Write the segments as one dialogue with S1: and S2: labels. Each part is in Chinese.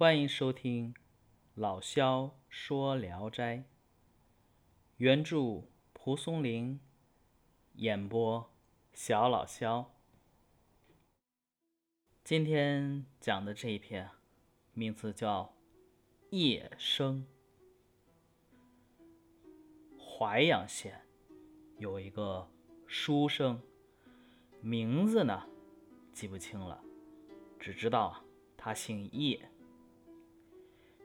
S1: 欢迎收听老萧说《聊斋》，原著蒲松龄，演播小老萧。今天讲的这一篇，名字叫《夜生》。淮阳县有一个书生，名字呢记不清了，只知道他姓叶。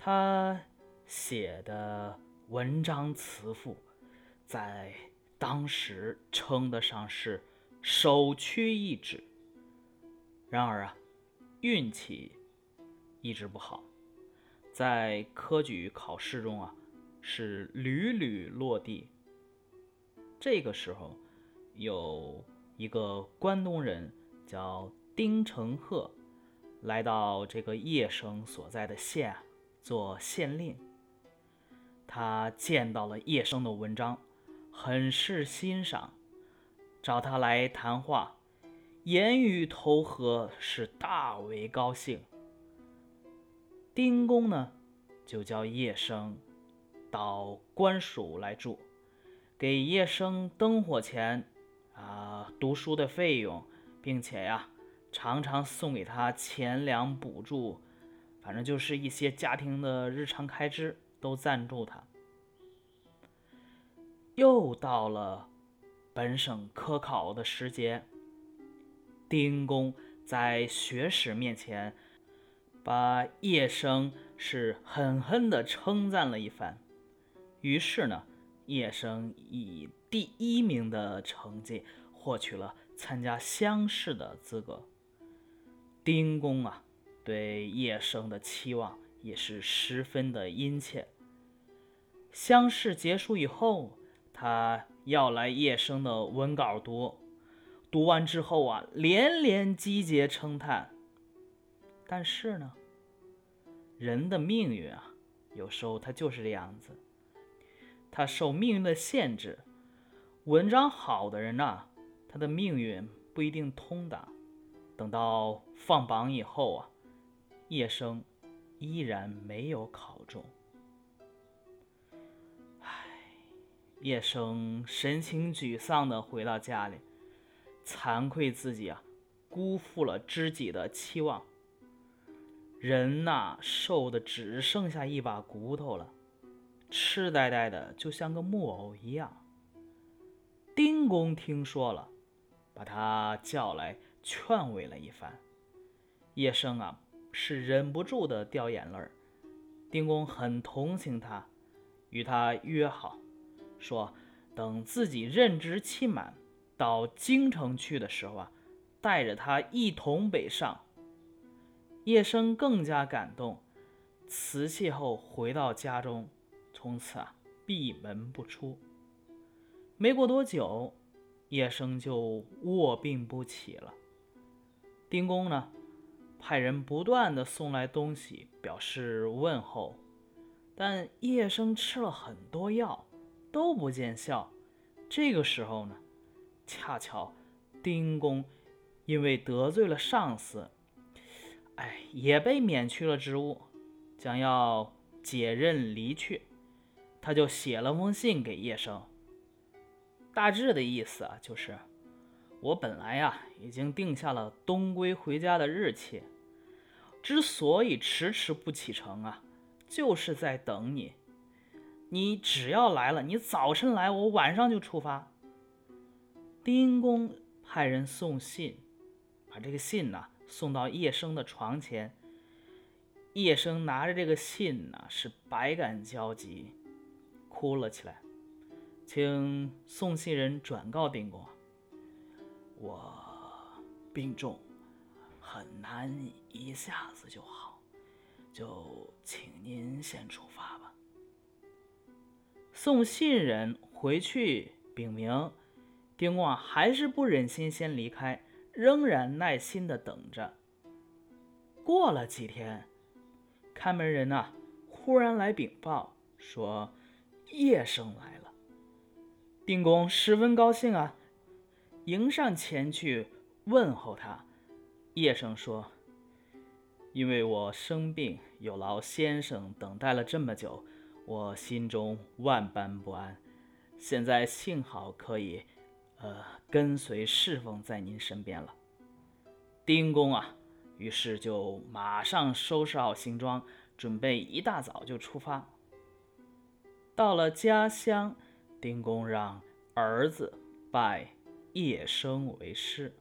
S1: 他写的文章词赋，在当时称得上是首屈一指。然而啊，运气一直不好，在科举考试中啊，是屡屡落地。这个时候，有一个关东人叫丁承鹤，来到这个叶生所在的县。做县令，他见到了叶生的文章，很是欣赏，找他来谈话，言语投合，是大为高兴。丁公呢，就叫叶生到官署来住，给叶生灯火钱啊，读书的费用，并且呀，常常送给他钱粮补助。反正就是一些家庭的日常开支都赞助他。又到了本省科考的时节，丁公在学史面前把叶生是狠狠地称赞了一番。于是呢，叶生以第一名的成绩获取了参加乡试的资格。丁公啊！对叶生的期望也是十分的殷切。乡试结束以后，他要来叶生的文稿读，读完之后啊，连连击节称叹。但是呢，人的命运啊，有时候他就是这样子，他受命运的限制。文章好的人呐，他的命运不一定通达。等到放榜以后啊。叶生依然没有考中，唉，叶生神情沮丧地回到家里，惭愧自己啊，辜负了知己的期望。人呐，瘦的只剩下一把骨头了，痴呆呆的，就像个木偶一样。丁公听说了，把他叫来劝慰了一番。叶生啊。是忍不住的掉眼泪儿，丁公很同情他，与他约好，说等自己任职期满，到京城去的时候啊，带着他一同北上。叶生更加感动，辞谢后回到家中，从此啊闭门不出。没过多久，叶生就卧病不起了。丁公呢？派人不断的送来东西，表示问候，但叶生吃了很多药，都不见效。这个时候呢，恰巧丁公因为得罪了上司，哎，也被免去了职务，将要解任离去。他就写了封信给叶生，大致的意思啊，就是。我本来呀，已经定下了东归回家的日期。之所以迟迟不启程啊，就是在等你。你只要来了，你早晨来，我晚上就出发。丁公派人送信，把这个信呢送到叶生的床前。叶生拿着这个信呢，是百感交集，哭了起来，请送信人转告丁公。我病重，很难一下子就好，就请您先出发吧。送信人回去禀明，丁公啊还是不忍心先离开，仍然耐心的等着。过了几天，看门人呐忽然来禀报说叶生来了，丁公十分高兴啊。迎上前去问候他，叶生说：“因为我生病，有劳先生等待了这么久，我心中万般不安。现在幸好可以，呃，跟随侍奉在您身边了。丁公啊，于是就马上收拾好行装，准备一大早就出发。到了家乡，丁公让儿子拜叶生为师。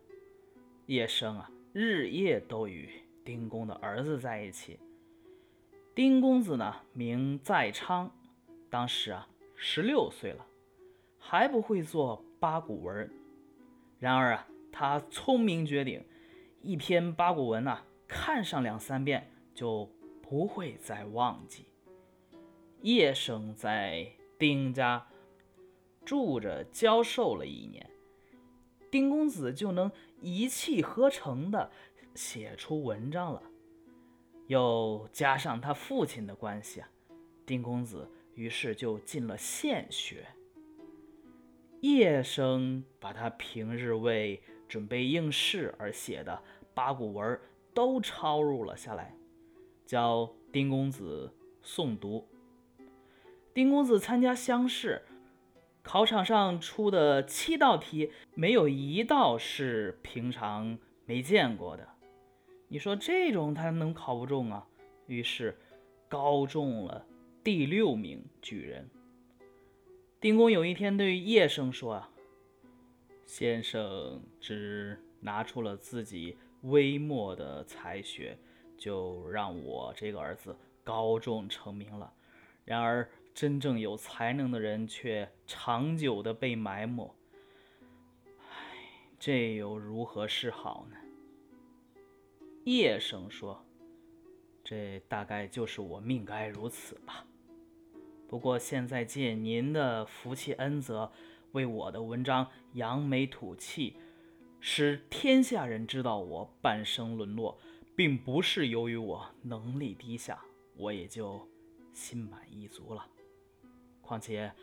S1: 叶生啊，日夜都与。丁公的儿子在一起。丁公子呢，名在昌，当时啊十六岁了，还不会做八股文。然而啊，他聪明绝顶，一篇八股文呐，看上两三遍就不会再忘记。叶生在丁家住着教授了一年，丁公子就能一气呵成的。写出文章了，又加上他父亲的关系啊，丁公子于是就进了县学。叶生把他平日为准备应试而写的八股文都抄录了下来，教丁公子诵读。丁公子参加乡试，考场上出的七道题，没有一道是平常没见过的。你说这种他能考不中啊？于是高中了第六名举人。丁公有一天对叶生说：“啊，先生只拿出了自己微末的才学，就让我这个儿子高中成名了。然而真正有才能的人却长久的被埋没。唉，这又如何是好呢？”叶生说：“这大概就是我命该如此吧。不过现在借您的福气恩泽，为我的文章扬眉吐气，使天下人知道我半生沦落，并不是由于我能力低下，我也就心满意足了。况且，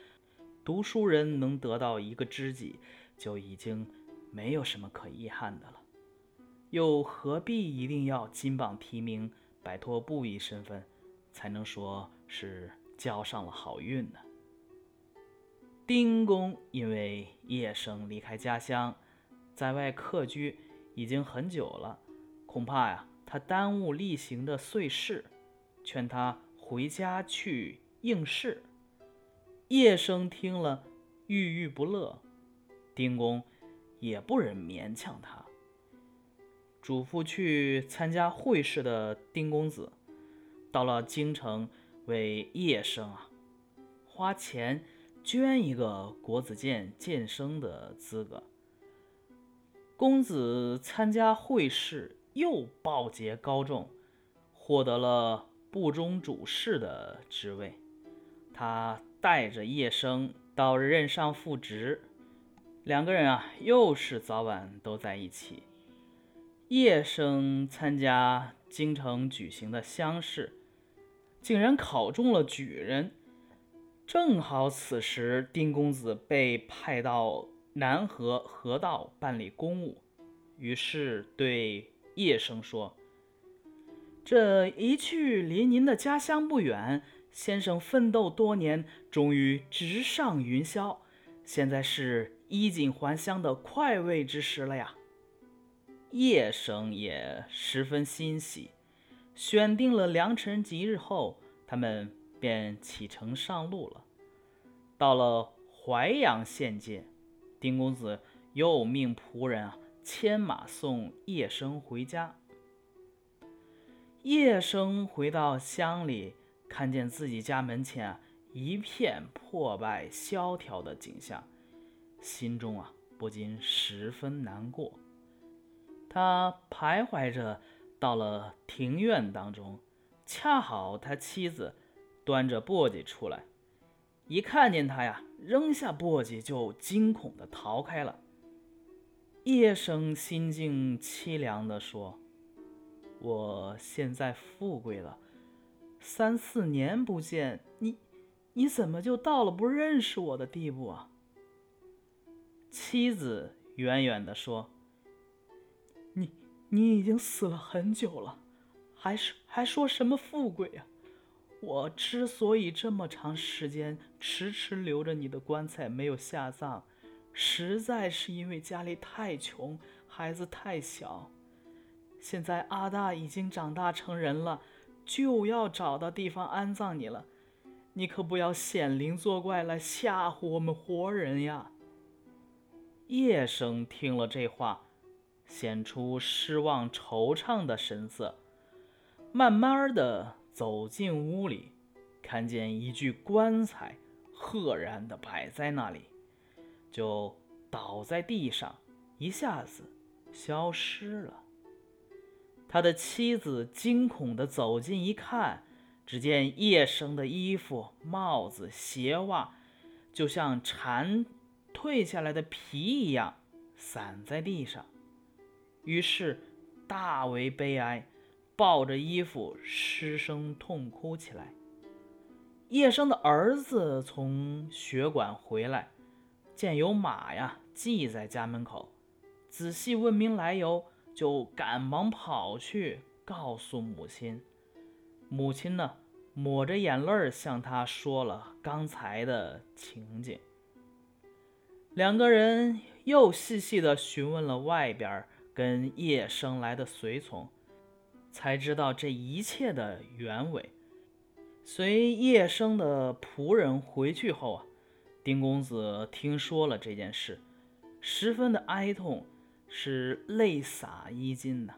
S1: 读书人能得到一个知己，就已经没有什么可遗憾的了。”又何必一定要金榜题名，摆脱布衣身份，才能说是交上了好运呢？丁公因为叶生离开家乡，在外客居已经很久了，恐怕呀，他耽误例行的岁事，劝他回家去应试。叶生听了，郁郁不乐。丁公也不忍勉强他。嘱咐去参加会试的丁公子，到了京城为叶生啊花钱捐一个国子监监生的资格。公子参加会试又报捷高中，获得了部中主事的职位。他带着叶生到任上复职，两个人啊又是早晚都在一起。叶生参加京城举行的乡试，竟然考中了举人。正好此时，丁公子被派到南河河道办理公务，于是对叶生说：“这一去离您的家乡不远，先生奋斗多年，终于直上云霄，现在是衣锦还乡的快慰之时了呀。”叶生也十分欣喜，选定了良辰吉日后，他们便启程上路了。到了淮阳县界，丁公子又命仆人啊牵马送叶生回家。叶生回到乡里，看见自己家门前啊一片破败萧条的景象，心中啊不禁十分难过。他徘徊着，到了庭院当中，恰好他妻子端着簸箕出来，一看见他呀，扔下簸箕就惊恐地逃开了。叶生心境凄凉地说：“我现在富贵了，三四年不见你，你怎么就到了不认识我的地步啊？”妻子远远地说。你你已经死了很久了，还是还说什么富贵啊？我之所以这么长时间迟迟留着你的棺材没有下葬，实在是因为家里太穷，孩子太小。现在阿大已经长大成人了，就要找到地方安葬你了。你可不要显灵作怪来吓唬我们活人呀！叶生听了这话，显出失望惆怅的神色，慢慢的走进屋里，看见一具棺材赫然的摆在那里，就倒在地上，一下子消失了。他的妻子惊恐的走近一看。只见叶生的衣服、帽子、鞋袜，就像蝉蜕下来的皮一样散在地上。于是大为悲哀，抱着衣服失声痛哭起来。叶生的儿子从学馆回来，见有马呀系在家门口，仔细问明来由，就赶忙跑去告诉母亲。母亲呢，抹着眼泪向他说了刚才的情景。两个人又细细的询问了外边跟叶生来的随从，才知道这一切的原委。随叶生的仆人回去后啊，丁公子听说了这件事，十分的哀痛，是泪洒衣襟呐。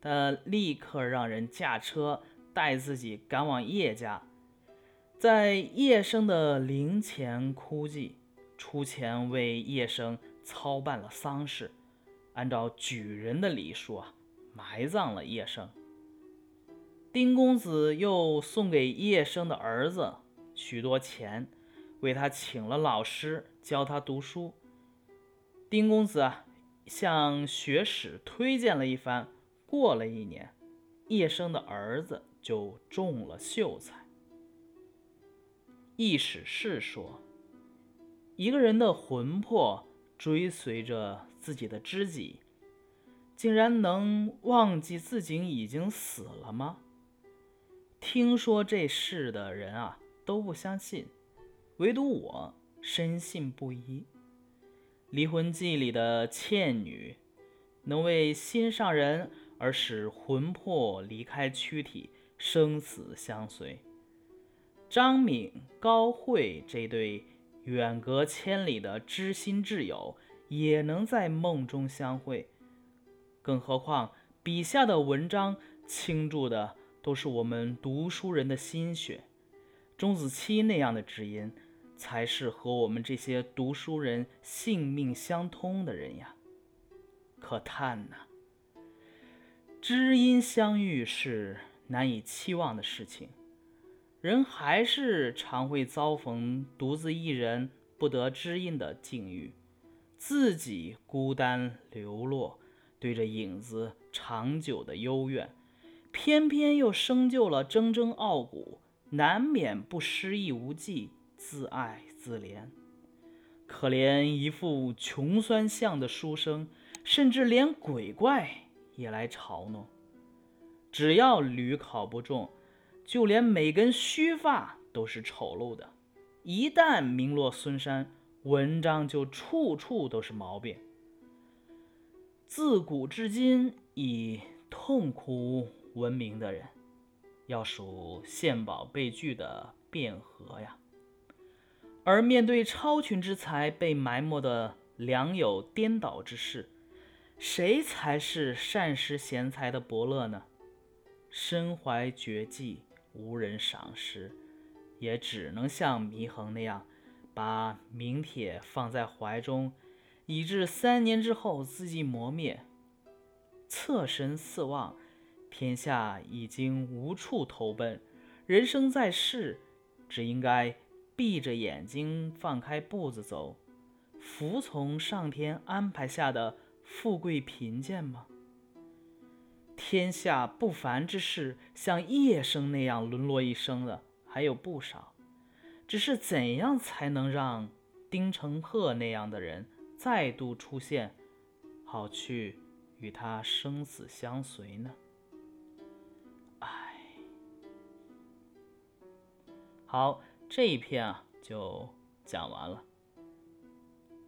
S1: 他立刻让人驾车。带自己赶往叶家，在叶生的灵前哭祭，出钱为叶生操办了丧事，按照举人的礼数啊，埋葬了叶生。丁公子又送给叶生的儿子许多钱，为他请了老师教他读书。丁公子啊，向学史推荐了一番。过了一年，叶生的儿子。就中了秀才。意史是说，一个人的魂魄追随着自己的知己，竟然能忘记自己已经死了吗？听说这事的人啊都不相信，唯独我深信不疑。《离魂记》里的倩女，能为心上人而使魂魄离开躯体。生死相随，张敏、高慧这对远隔千里的知心挚友也能在梦中相会，更何况笔下的文章倾注的都是我们读书人的心血，钟子期那样的知音，才是和我们这些读书人性命相通的人呀！可叹呐，知音相遇是。难以期望的事情，人还是常会遭逢独自一人不得知音的境遇，自己孤单流落，对着影子长久的幽怨，偏偏又生就了铮铮傲骨，难免不失意无计，自爱自怜。可怜一副穷酸相的书生，甚至连鬼怪也来嘲弄。只要屡考不中，就连每根须发都是丑陋的。一旦名落孙山，文章就处处都是毛病。自古至今以痛苦闻名的人，要数献宝被拒的卞和呀。而面对超群之才被埋没的良友颠倒之势，谁才是善识贤才的伯乐呢？身怀绝技，无人赏识，也只能像祢衡那样，把名帖放在怀中，以致三年之后自己磨灭。侧身四望，天下已经无处投奔，人生在世，只应该闭着眼睛放开步子走服从上天安排下的富贵贫贱吗？天下不凡之事像叶生那样沦落一生的还有不少。只是怎样才能让丁成鹤那样的人再度出现好去与他生死相随呢？唉。好这一篇啊就讲完了。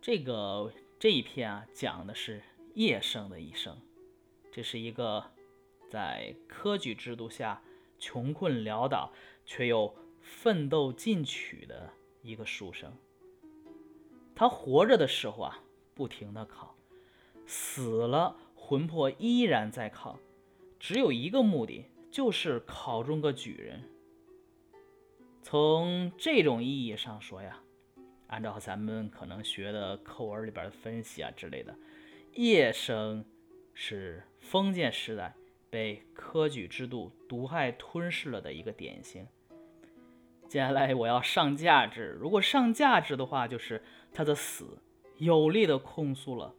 S1: 这个这一篇啊讲的是叶圣的一生，这是一个在科举制度下穷困潦倒却又奋斗进取的一个书生。他活着的时候啊，不停的考；死了，魂魄依然在考，只有一个目的，就是考中个举人。从这种意义上说呀，按照咱们可能学的课文里边的分析啊之类的，叶生是封建时代被科举制度毒害吞噬了的一个典型。接下来我要上价值，如果上价值的话，就是他的死有力的控诉了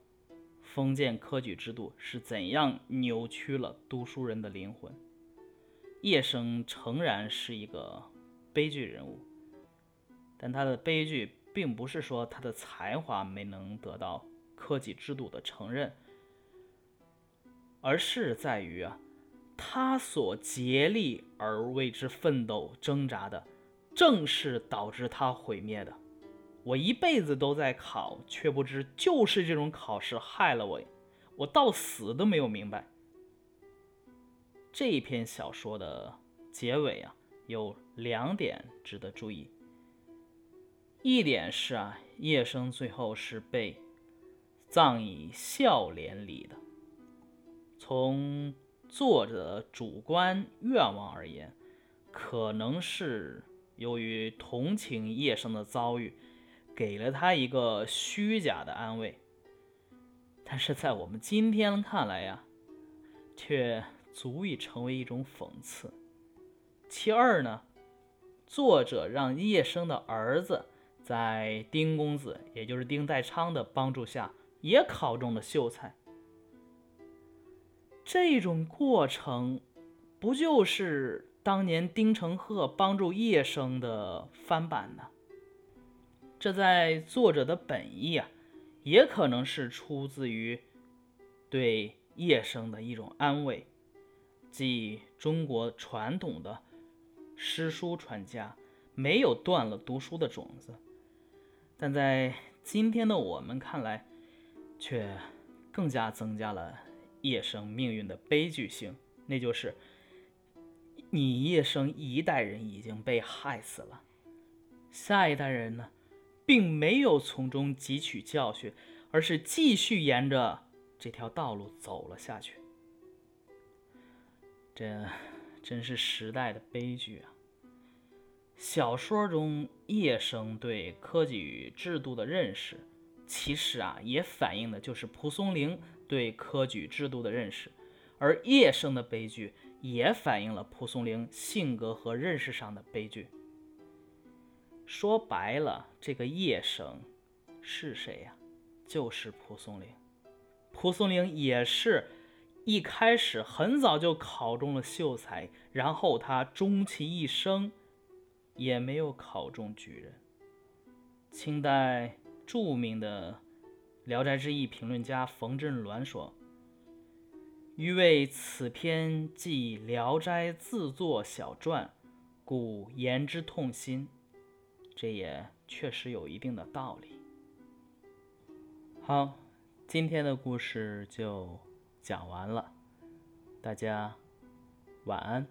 S1: 封建科举制度是怎样扭曲了读书人的灵魂。叶生诚然是一个悲剧人物，但他的悲剧并不是说他的才华没能得到科举制度的承认，而是在于啊，他所竭力而为之奋斗挣扎的。正是导致他毁灭的。我一辈子都在考，却不知就是这种考试害了我。我到死都没有明白。这篇小说的结尾啊，有两点值得注意。一点是啊，叶生最后是被葬以孝廉里的。从作者主观愿望而言，可能是。由于同情叶生的遭遇，给了他一个虚假的安慰，但是在我们今天看来呀，却足以成为一种讽刺。其二呢，作者让叶生的儿子在丁公子，也就是丁代昌的帮助下，也考中了秀才。这种过程，不就是？当年丁承鹤帮助叶生的翻版呢？这在作者的本意啊，也可能是出自于对叶生的一种安慰，即中国传统的诗书传家没有断了读书的种子，但在今天的我们看来，却更加增加了叶生命运的悲剧性，那就是。你叶生一代人已经被害死了，下一代人呢，并没有从中汲取教训，而是继续沿着这条道路走了下去。这真是时代的悲剧啊！小说中叶生对科举制度的认识，其实啊，也反映的就是蒲松龄对科举制度的认识，而叶生的悲剧。也反映了蒲松龄性格和认识上的悲剧。说白了，这个叶生是谁呀？就是蒲松龄。蒲松龄也是一开始很早就考中了秀才，然后他终其一生也没有考中举人。清代著名的《聊斋志异》评论家冯振銮说。余为此篇记《聊斋》自作小传，故言之痛心。这也确实有一定的道理。好，今天的故事就讲完了，大家晚安。